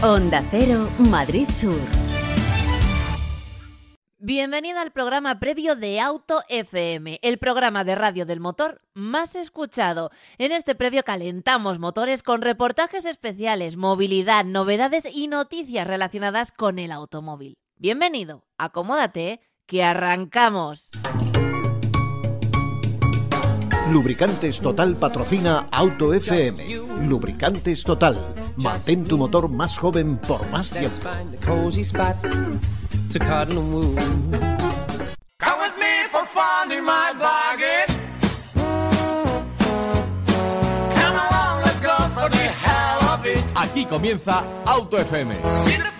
Onda Cero, Madrid Sur. Bienvenida al programa previo de Auto FM, el programa de radio del motor más escuchado. En este previo calentamos motores con reportajes especiales, movilidad, novedades y noticias relacionadas con el automóvil. Bienvenido, acomódate, que arrancamos. Lubricantes Total patrocina Auto FM. Lubricantes Total. Mantén tu motor más joven por más tiempo. Aquí comienza Auto FM.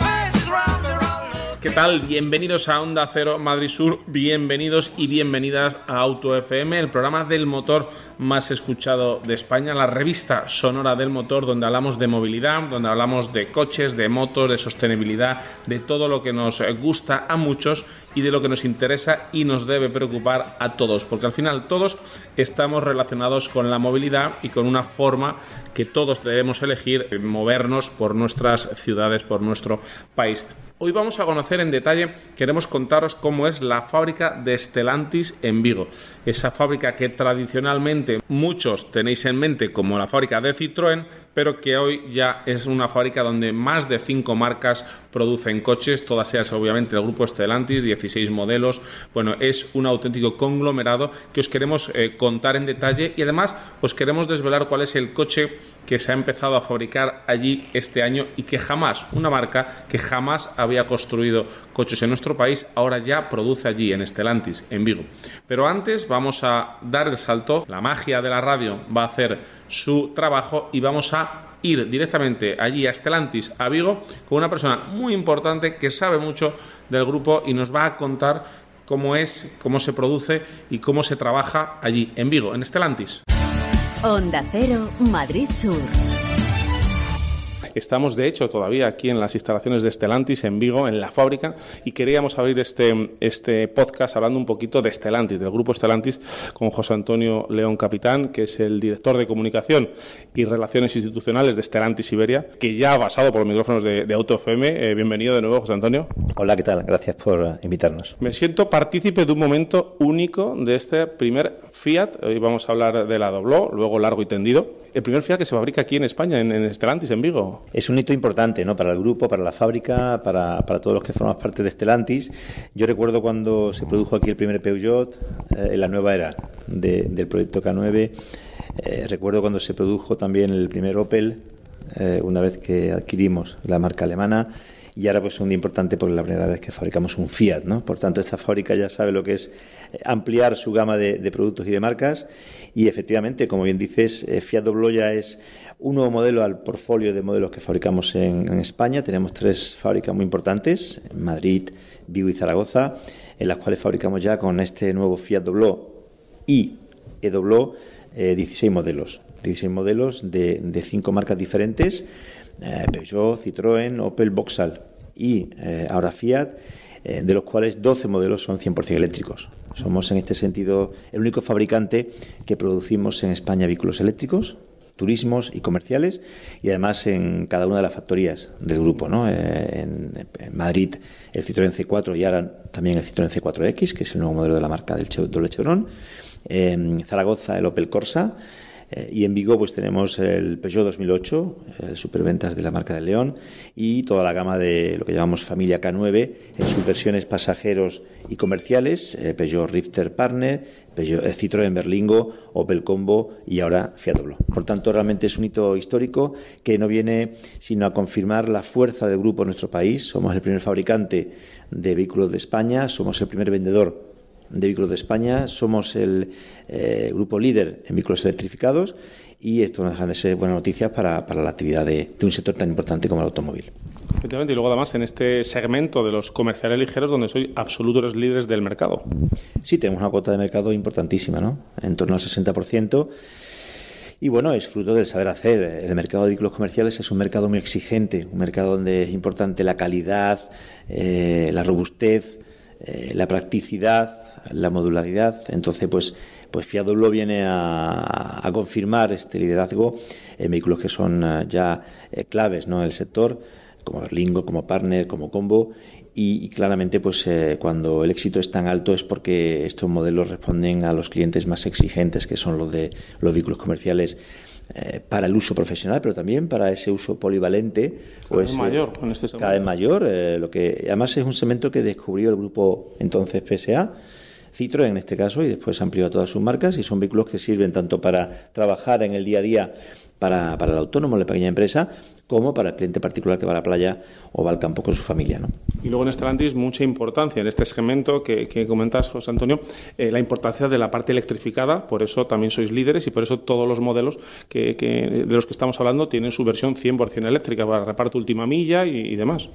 ¿Qué tal? Bienvenidos a Onda Cero Madrid Sur, bienvenidos y bienvenidas a Auto FM, el programa del motor más escuchado de España, la revista sonora del motor, donde hablamos de movilidad, donde hablamos de coches, de motos, de sostenibilidad, de todo lo que nos gusta a muchos y de lo que nos interesa y nos debe preocupar a todos, porque al final todos estamos relacionados con la movilidad y con una forma que todos debemos elegir, movernos por nuestras ciudades, por nuestro país. Hoy vamos a conocer en detalle, queremos contaros cómo es la fábrica de Stellantis en Vigo. Esa fábrica que tradicionalmente muchos tenéis en mente como la fábrica de Citroën, pero que hoy ya es una fábrica donde más de cinco marcas producen coches, todas ellas obviamente el grupo Stellantis, 16 modelos. Bueno, es un auténtico conglomerado que os queremos eh, contar en detalle y además os queremos desvelar cuál es el coche que se ha empezado a fabricar allí este año y que jamás, una marca que jamás había construido coches en nuestro país, ahora ya produce allí en Stellantis, en Vigo. Pero antes vamos a dar el salto, la magia de la radio va a hacer su trabajo y vamos a ir directamente allí a Stellantis, a Vigo, con una persona muy importante que sabe mucho del grupo y nos va a contar cómo es, cómo se produce y cómo se trabaja allí en Vigo, en Stellantis. Onda Cero, Madrid Sur. Estamos, de hecho, todavía aquí en las instalaciones de Stellantis, en Vigo, en la fábrica, y queríamos abrir este, este podcast hablando un poquito de Stellantis, del grupo Stellantis, con José Antonio León Capitán, que es el director de comunicación y relaciones institucionales de Stellantis Iberia, que ya ha pasado por los micrófonos de, de Auto FM. Eh, bienvenido de nuevo, José Antonio. Hola, ¿qué tal? Gracias por uh, invitarnos. Me siento partícipe de un momento único de este primer Fiat. Hoy vamos a hablar de la dobló, luego largo y tendido. El primer Fiat que se fabrica aquí en España, en, en Stellantis, en Vigo. Es un hito importante ¿no? para el grupo, para la fábrica, para, para todos los que formamos parte de Stellantis. Yo recuerdo cuando se produjo aquí el primer Peugeot, eh, en la nueva era de, del proyecto K9. Eh, recuerdo cuando se produjo también el primer Opel, eh, una vez que adquirimos la marca alemana. Y ahora pues es un día importante porque la primera vez que fabricamos un Fiat, ¿no? Por tanto, esta fábrica ya sabe lo que es ampliar su gama de, productos y de marcas. Y efectivamente, como bien dices, eh, Fiat Dobló ya es un nuevo modelo al portfolio de modelos que fabricamos en, España. Tenemos tres fábricas muy importantes, Madrid, Vigo y Zaragoza, en las cuales fabricamos ya con este nuevo Fiat Dobló y E-Dobló eh, 16 modelos. 16 modelos de, de cinco marcas diferentes, eh, Peugeot, Citroën, Opel, Vauxhall y eh, ahora Fiat, eh, de los cuales 12 modelos son 100% eléctricos. Somos en este sentido el único fabricante que producimos en España vehículos eléctricos, turismos y comerciales y además en cada una de las factorías del grupo. ¿no? Eh, en, en, Madrid el Citroën C4 y ahora también el Citroën C4X, que es el nuevo modelo de la marca del doble Chevron. En Zaragoza el Opel Corsa. Eh, y en Vigo pues tenemos el Peugeot 2008, el superventas de la marca del León y toda la gama de lo que llamamos familia K9 en sus versiones pasajeros y comerciales, eh, Peugeot Rifter Partner, Peugeot, eh, Citroën Berlingo, Opel Combo y ahora Fiat Doblo. Por tanto, realmente es un hito histórico que no viene sino a confirmar la fuerza del grupo en nuestro país. Somos el primer fabricante de vehículos de España, somos el primer vendedor de vehículos de España, somos el eh, grupo líder en vehículos electrificados y esto no deja de ser buena noticia para, para la actividad de, de, un sector tan importante como el automóvil. Efectivamente, y luego además en este segmento de los comerciales ligeros donde soy absolutos líderes del mercado. Sí, tenemos una cuota de mercado importantísima, ¿no? En torno al 60%. Y bueno, es fruto del saber hacer. El mercado de vehículos comerciales es un mercado muy exigente, un mercado donde es importante la calidad, eh, la robustez, eh, la practicidad, la modularidad. Entonces, pues, pues Fiat Doblo viene a, a, confirmar este liderazgo en vehículos que son ya eh, claves ¿no? en el sector como Berlingo, como Partner, como Combo y, claramente pues eh, cuando el éxito es tan alto es porque estos modelos responden a los clientes más exigentes que son los de los vehículos comerciales eh, para el uso profesional, pero también para ese uso polivalente. Cada vez mayor en este Cada vez mayor, eh, lo que además es un segmento que descubrió el grupo entonces PSA Citroën en este caso, y después amplió a todas sus marcas, y son vehículos que sirven tanto para trabajar en el día a día para, para el autónomo, la pequeña empresa, como para el cliente particular que va a la playa o va al campo con su familia. ¿no? Y luego en Stellantis mucha importancia en este segmento que, que comentas, José Antonio, eh, la importancia de la parte electrificada, por eso también sois líderes y por eso todos los modelos que, de los que estamos hablando tienen su versión 100% eléctrica para reparto última milla y, y demás.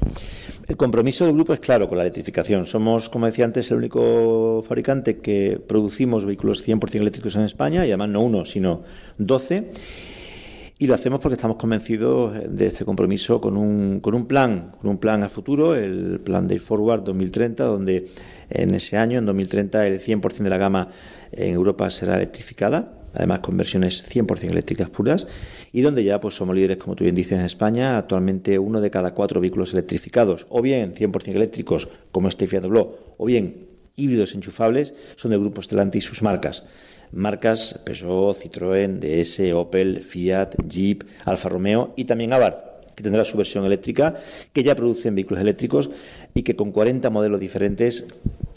El compromiso del grupo es claro con la electrificación. Somos, como decía antes, el único fabricante que producimos vehículos 100% eléctricos en España y además no uno, sino 12 y lo hacemos porque estamos convencidos de este compromiso con un, con un plan, con un plan a futuro, el plan Day Forward 2030, donde en ese año, en 2030, el 100% de la gama en Europa será electrificada, además con versiones 100% eléctricas puras, y donde ya pues somos líderes, como tú bien dices, en España, actualmente uno de cada cuatro vehículos electrificados, o bien 100% eléctricos, como este Fiat Doblo, o bien híbridos enchufables, son del grupo Stellantis y sus marcas marcas Peugeot, Citroën, DS, Opel, Fiat, Jeep, Alfa Romeo y también Abarth que tendrá su versión eléctrica, que ya producen vehículos eléctricos y que con 40 modelos diferentes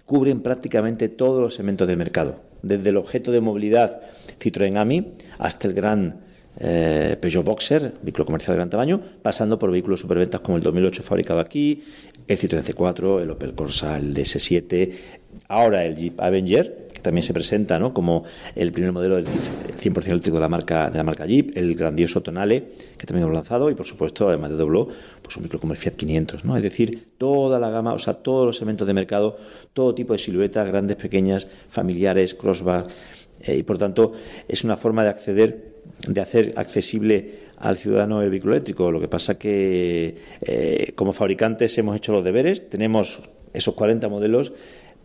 cubren prácticamente todos los segmentos del mercado, desde el objeto de movilidad Citroën AMI hasta el gran eh, Peugeot Boxer, vehículo comercial de gran tamaño, pasando por vehículos superventas como el 2008 fabricado aquí, el Citroën C4, el Opel Corsa, el DS7, ahora el Jeep Avenger también se presenta ¿no? como el primer modelo del 100% eléctrico de la marca de la marca Jeep, el grandioso Tonale, que también hemos lanzado, y por supuesto, además de Doblo, pues un micro como el Fiat 500. ¿no? Es decir, toda la gama, o sea, todos los segmentos de mercado, todo tipo de siluetas, grandes, pequeñas, familiares, crossbar, eh, y por tanto es una forma de acceder, de hacer accesible al ciudadano el vehículo eléctrico. Lo que pasa que eh, como fabricantes hemos hecho los deberes, tenemos esos 40 modelos,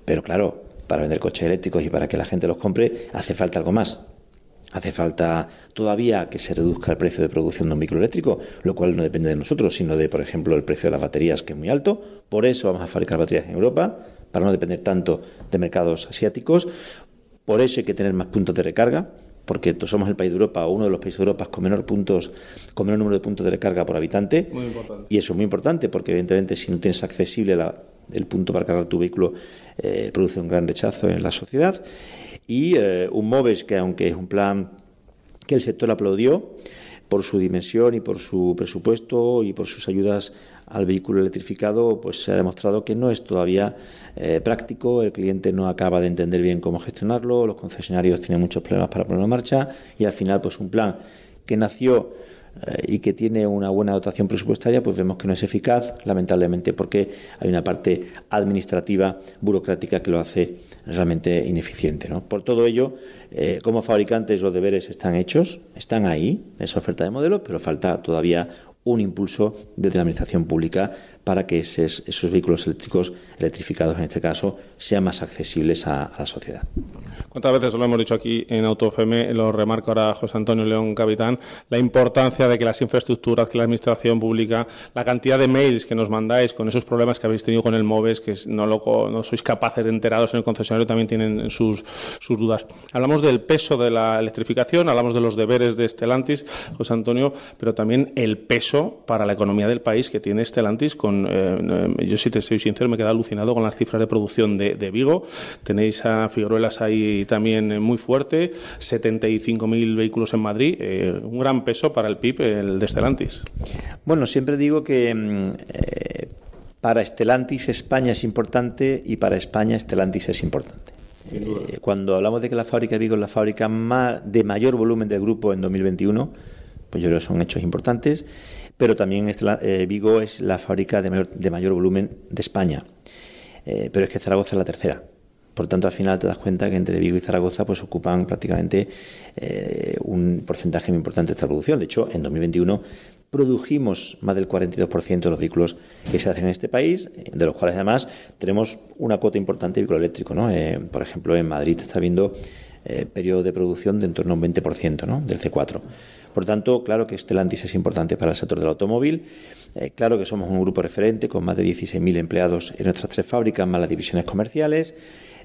pero claro, para vender coches eléctricos y para que la gente los compre, hace falta algo más. Hace falta todavía que se reduzca el precio de producción de un vehículo eléctrico, lo cual no depende de nosotros, sino de, por ejemplo, el precio de las baterías, que es muy alto. Por eso vamos a fabricar baterías en Europa, para no depender tanto de mercados asiáticos. Por eso hay que tener más puntos de recarga, porque somos el país de Europa, uno de los países de Europa con menor puntos, con menor número de puntos de recarga por habitante. Y eso es muy importante, porque evidentemente si no tienes accesible la, el punto para cargar tu vehículo eh, produce un gran rechazo en la sociedad. Y eh, un MOVES, que aunque es un plan que el sector aplaudió por su dimensión y por su presupuesto y por sus ayudas al vehículo electrificado, pues se ha demostrado que no es todavía eh, práctico, el cliente no acaba de entender bien cómo gestionarlo, los concesionarios tienen muchos problemas para ponerlo en marcha. Y al final pues un plan que nació y que tiene una buena dotación presupuestaria, pues vemos que no es eficaz, lamentablemente, porque hay una parte administrativa, burocrática, que lo hace realmente ineficiente. Por todo ello, eh, como fabricantes los deberes están hechos, están ahí, esa oferta de modelo, pero falta todavía un impulso desde la Administración Pública para que esos, vehículos eléctricos, electrificados en este caso, sean más accesibles a, la sociedad. ¿Cuántas veces lo hemos dicho aquí en AutoFM, lo remarca ahora José Antonio León Capitán, la importancia de que las infraestructuras, que la Administración Pública, la cantidad de mails que nos mandáis con esos problemas que habéis tenido con el MOVES, que no, no sois capaces de enteraros en el concesionario, también tienen sus, sus dudas. Hablamos del peso de la electrificación, hablamos de los deberes de Stellantis, José Antonio, pero también el peso para la economía del país que tiene Stellantis con eh, yo si te soy sincero, me he quedado alucinado con las cifras de producción de, Vigo. Tenéis a Figueruelas ahí también eh, muy fuerte, 75.000 vehículos en Madrid, eh, un gran peso para el PIB, el de Stellantis. Bueno, siempre digo que mm, para Stellantis España es importante y para España Stellantis es importante. cuando hablamos de que la fábrica de Vigo es la fábrica más, de mayor volumen del grupo en 2021, pues yo creo que son hechos importantes pero también eh, Vigo es la fábrica de mayor, de mayor volumen de España. Eh, pero es que Zaragoza es la tercera. Por tanto, al final te das cuenta que entre Vigo y Zaragoza pues ocupan prácticamente eh, un porcentaje muy importante de esta producción. De hecho, en 2021 produjimos más del 42% de los vehículos que se hacen en este país, de los cuales además tenemos una cuota importante de vehículo eléctrico. ¿no? Por ejemplo, en Madrid está viendo eh, periodo de producción de en torno a un 20% ¿no? del C4. Por tanto, claro que Stellantis es importante para el sector del automóvil. Eh, claro que somos un grupo referente con más de 16.000 empleados en nuestras tres fábricas, más las divisiones comerciales.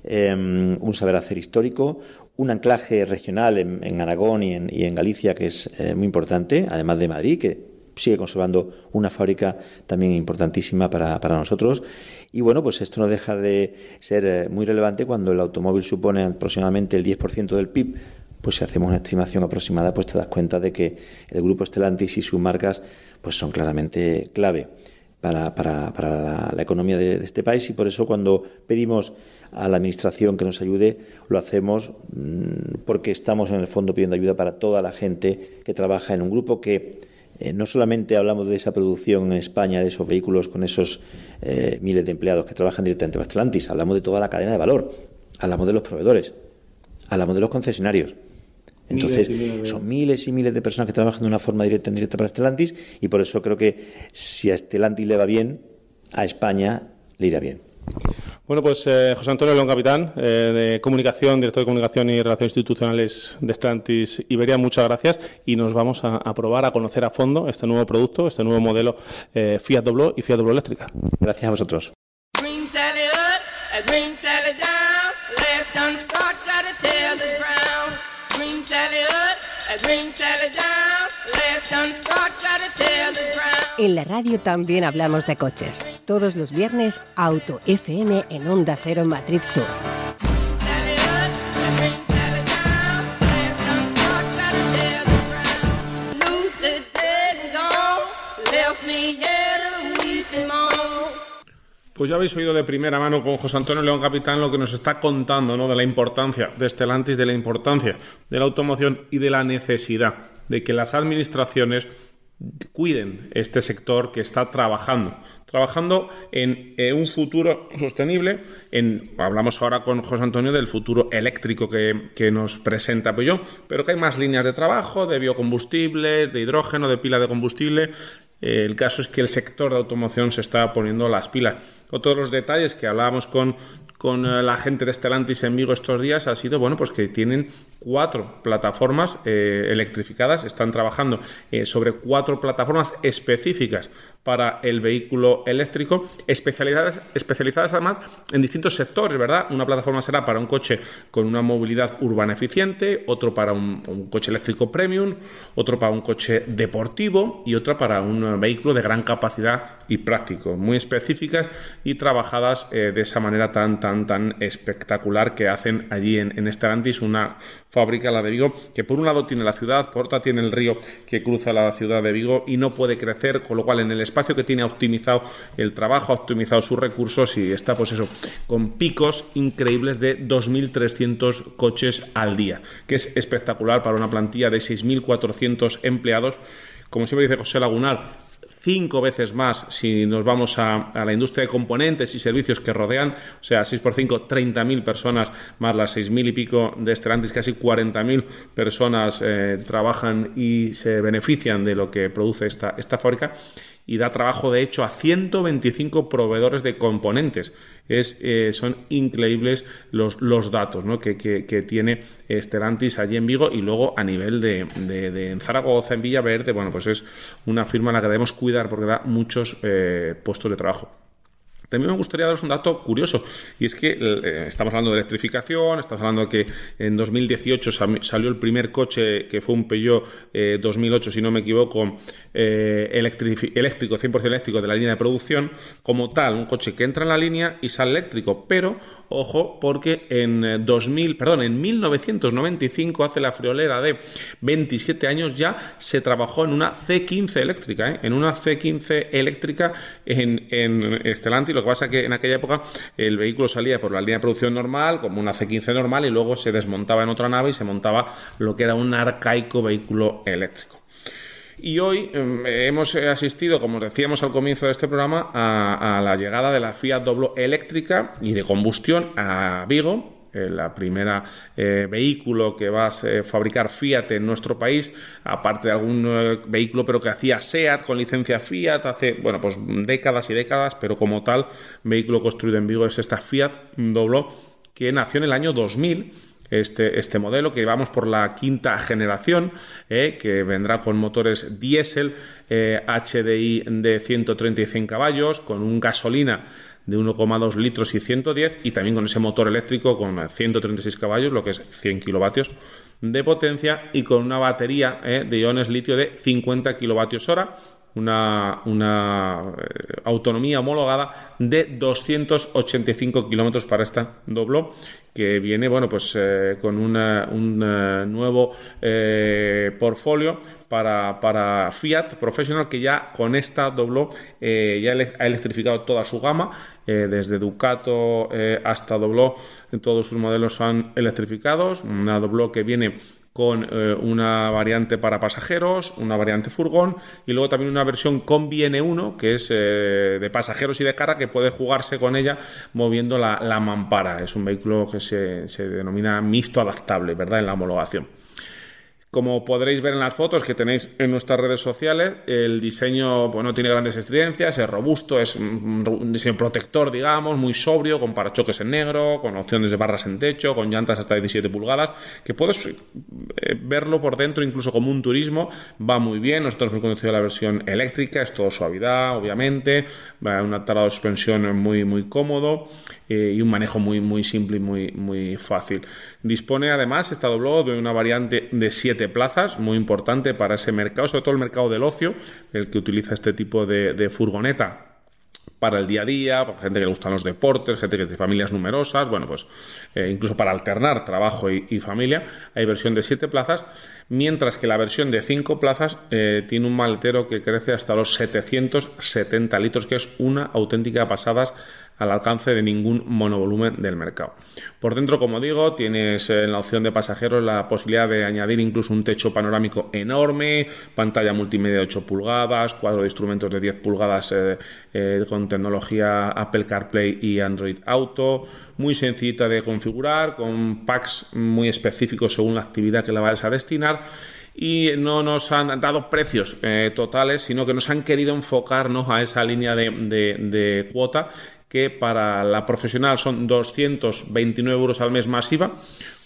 un saber hacer histórico, un anclaje regional en, Aragón y en, Galicia que es muy importante, además de Madrid, que sigue conservando una fábrica también importantísima para, para nosotros. Y bueno, pues esto no deja de ser eh, muy relevante cuando el automóvil supone aproximadamente el 10% del PIB. Pues si hacemos una estimación aproximada, pues te das cuenta de que el grupo Stellantis y sus marcas pues son claramente clave para, para, la, economía de, de, este país y por eso cuando pedimos a la Administración que nos ayude, lo hacemos mm, porque estamos en el fondo pidiendo ayuda para toda la gente que trabaja en un grupo que eh, no solamente hablamos de esa producción en España, de esos vehículos con esos eh, miles de empleados que trabajan directamente para Stellantis, hablamos de toda la cadena de valor, hablamos de los proveedores, hablamos de los concesionarios. Entonces, son miles y miles de personas que trabajan de una forma directa o indirecta para Stellantis y por eso creo que si a Stellantis le va bien, a España le irá bien. Bueno, pues eh, José Antonio León Capitán, eh, de Comunicación, director de Comunicación y Relaciones Institucionales de Stellantis Iberia, muchas gracias y nos vamos a, probar, a conocer a fondo este nuevo producto, este nuevo modelo eh, Fiat Doblo y Fiat Doblo Eléctrica. Gracias a vosotros. En la radio también hablamos de coches. Todos los viernes, Auto FM en Onda Cero Madrid Sur. Pues ya habéis oído de primera mano con José Antonio León Capitán lo que nos está contando ¿no? de la importancia de Stellantis, de la importancia de la automoción y de la necesidad de que las administraciones cuiden este sector que está trabajando, trabajando en un futuro sostenible. En, hablamos ahora con José Antonio del futuro eléctrico que, nos presenta Peugeot, pero que hay más líneas de trabajo, de biocombustibles, de hidrógeno, de pila de combustible. El caso es que el sector de automoción se está poniendo las pilas. Otros los detalles que hablábamos con con eh, la gente de Stellantis en Vigo estos días ha sido bueno pues que tienen cuatro plataformas eh, electrificadas están trabajando eh, sobre cuatro plataformas específicas para el vehículo eléctrico, especializadas, especializadas además en distintos sectores, ¿verdad? Una plataforma será para un coche con una movilidad urbana eficiente, otro para un, coche eléctrico premium, otro para un coche deportivo y otra para un vehículo de gran capacidad y práctico, muy específicas y trabajadas eh, de esa manera tan, tan, tan espectacular que hacen allí en, en Stellantis, una fábrica, la de Vigo, que por un lado tiene la ciudad, por otra tiene el río que cruza la ciudad de Vigo y no puede crecer, con lo cual en el espacio que tiene optimizado el trabajo, ha optimizado sus recursos y está pues eso, con picos increíbles de 2.300 coches al día, que es espectacular para una plantilla de 6.400 empleados. Como siempre dice José Lagunar, cinco veces más si nos vamos a, la industria de componentes y servicios que rodean, o sea, 6 por 5, 30.000 personas, más las 6.000 y pico de Stellantis, casi 40.000 personas eh, trabajan y se benefician de lo que produce esta, esta fábrica y da trabajo de hecho a 125 proveedores de componentes. Es, eh, son increíbles los, los datos que, que, tiene Stellantis allí en Vigo y luego a nivel de, de, en Zaragoza, en Villaverde, bueno, pues es una firma a la que debemos cuidar porque da muchos eh, puestos de trabajo. También me gustaría daros un dato curioso, y es que eh, estamos hablando de electrificación, estamos hablando de que en 2018 salió el primer coche que fue un Peugeot 2008, eh, si no me equivoco, eh, eléctrico, 100% eléctrico de la línea de producción, como tal, un coche que entra en la línea y sale eléctrico, pero ojo, porque en 2000, perdón, en 1995, hace la friolera de 27 años, ya se trabajó en una C15 eléctrica, en una C15 eléctrica en, en Stellantis lo que pasa es que en aquella época el vehículo salía por la línea de producción normal, como una C15 normal, y luego se desmontaba en otra nave y se montaba lo que era un arcaico vehículo eléctrico. Y hoy em, hemos asistido, como decíamos al comienzo de este programa, a, la llegada de la Fiat Doblo eléctrica y de combustión a Vigo, la primera vehículo que va a fabricar Fiat en nuestro país, aparte de algún vehículo pero que hacía SEAT con licencia Fiat hace, bueno, pues décadas y décadas, pero como tal, vehículo construido en Vigo es esta Fiat Doblo que nació en el año 2000 este, este modelo, que vamos por la quinta generación, eh, que vendrá con motores diésel HDI eh, de 135 caballos, con un gasolina de 1,2 litros y 110, y también con ese motor eléctrico con 136 caballos, lo que es 100 kilovatios de potencia, y con una batería eh, de iones litio de 50 kilovatios hora, una, una autonomía homologada de 285 kilómetros para esta dobló que viene bueno pues eh, con un nuevo eh, portfolio para, para, Fiat Professional que ya con esta dobló eh, ya ha electrificado toda su gama desde Ducato hasta dobló todos sus modelos son electrificados una dobló que viene con una variante para pasajeros, una variante furgón y luego también una versión con N1 que es de pasajeros y de carga que puede jugarse con ella moviendo la, la mampara. Es un vehículo que se, denomina mixto adaptable, ¿verdad? En la homologación. Como podréis ver en las fotos que tenéis en nuestras redes sociales, el diseño bueno, tiene grandes estridencias, es robusto, es un diseño protector, digamos, muy sobrio, con parachoques en negro, con opciones de barras en techo, con llantas hasta 17 pulgadas, que puedes eh, verlo por dentro incluso como un turismo, va muy bien. Nosotros hemos conocido la versión eléctrica, es todo suavidad, obviamente, una tala de suspensión muy, muy cómodo eh, y un manejo muy, muy simple y muy, muy fácil. Dispone además, está doblado de una variante de 7 plazas, muy importante para ese mercado, sobre todo el mercado del ocio, el que utiliza este tipo de, furgoneta para el día a día, gente que le gustan los deportes, gente que tiene familias numerosas, bueno, pues eh, incluso para alternar trabajo y, familia, hay versión de 7 plazas, mientras que la versión de 5 plazas eh, tiene un maletero que crece hasta los 770 litros, que es una auténtica pasada al alcance de ningún monovolumen del mercado. Por dentro, como digo, tienes en la opción de pasajeros la posibilidad de añadir incluso un techo panorámico enorme, pantalla multimedia de 8 pulgadas, cuadro de instrumentos de 10 pulgadas eh, eh, con tecnología Apple CarPlay y Android Auto, muy sencillita de configurar, con packs muy específicos según la actividad que la vayas a destinar y no nos han dado precios eh, totales, sino que nos han querido enfocarnos a esa línea de cuota que para la profesional son 229 euros al mes masiva,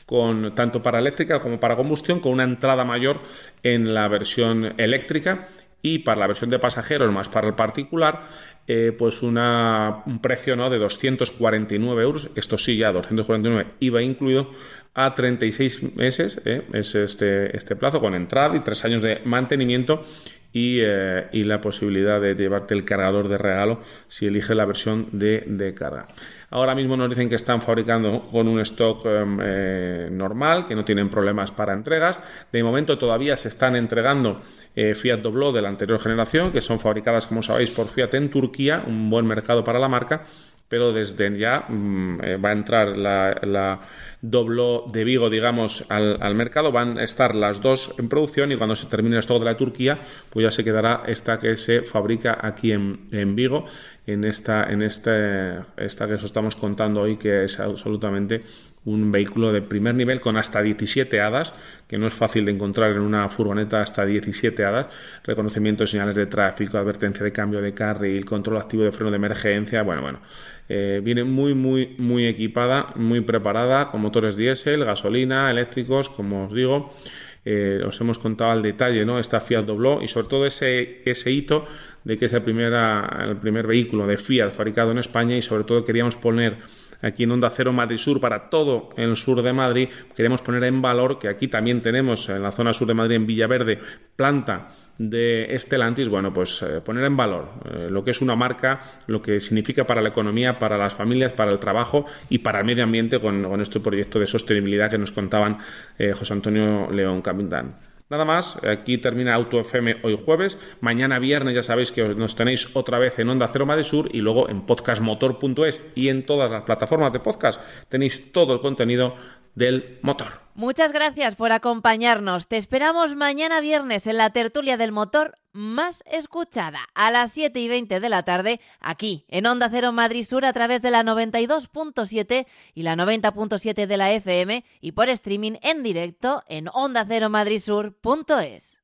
con, tanto para eléctrica como para combustión, con una entrada mayor en la versión eléctrica y para la versión de pasajeros más para el particular, eh, pues una, un precio ¿no? de 249 euros, esto sí ya 249 IVA incluido, a 36 meses, ¿eh? es este, este plazo con entrada y tres años de mantenimiento eh, y, la posibilidad de llevarte el cargador de regalo si eliges la versión de, carga. Ahora mismo nos dicen que están fabricando con un stock em, eh, normal, que no tienen problemas para entregas. De momento todavía se están entregando eh, Fiat Doblo de la anterior generación, que son fabricadas, como sabéis, por Fiat en Turquía, un buen mercado para la marca, pero desde ya mm, va a entrar la dobló de Vigo, digamos, al, mercado. Van a estar las dos en producción y cuando se termine el stock de la Turquía, pues ya se quedará esta que se fabrica aquí en, en Vigo, en esta, en este, esta que os estamos contando hoy, que es absolutamente un vehículo de primer nivel con hasta 17 hadas, que no es fácil de encontrar en una furgoneta hasta 17 hadas, reconocimiento de señales de tráfico, advertencia de cambio de carril, control activo de freno de emergencia, bueno, bueno, eh, viene muy, muy, muy equipada, muy preparada, con motores diésel, gasolina, eléctricos, como os digo. Eh, os hemos contado al detalle ¿no? esta Fiat Dobló y sobre todo ese, ese hito de que es el, el primer vehículo de Fiat fabricado en España y sobre todo queríamos poner aquí en Onda Cero Madrid Sur para todo el sur de Madrid, queremos poner en valor que aquí también tenemos en la zona sur de Madrid, en Villaverde, planta de Estelantis, bueno, pues eh, poner en valor eh, lo que es una marca, lo que significa para la economía, para las familias, para el trabajo y para el medio ambiente con, este proyecto de sostenibilidad que nos contaban eh, José Antonio León Capitán. Nada más, aquí termina Auto FM hoy jueves. Mañana viernes ya sabéis que nos tenéis otra vez en Onda Cero Madrid Sur y luego en podcastmotor.es y en todas las plataformas de podcast tenéis todo el contenido del motor. Muchas gracias por acompañarnos. Te esperamos mañana viernes en la tertulia del motor más escuchada a las 7 y 20 de la tarde aquí en Onda Cero Madrid Sur a través de la 92.7 y la 90.7 de la FM y por streaming en directo en ondaceromadridsur.es.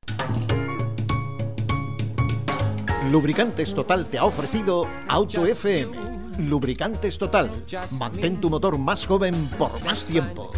Lubricantes Total te ha ofrecido Auto FM. Lubricantes Total. Mantén tu motor más joven por más tiempo.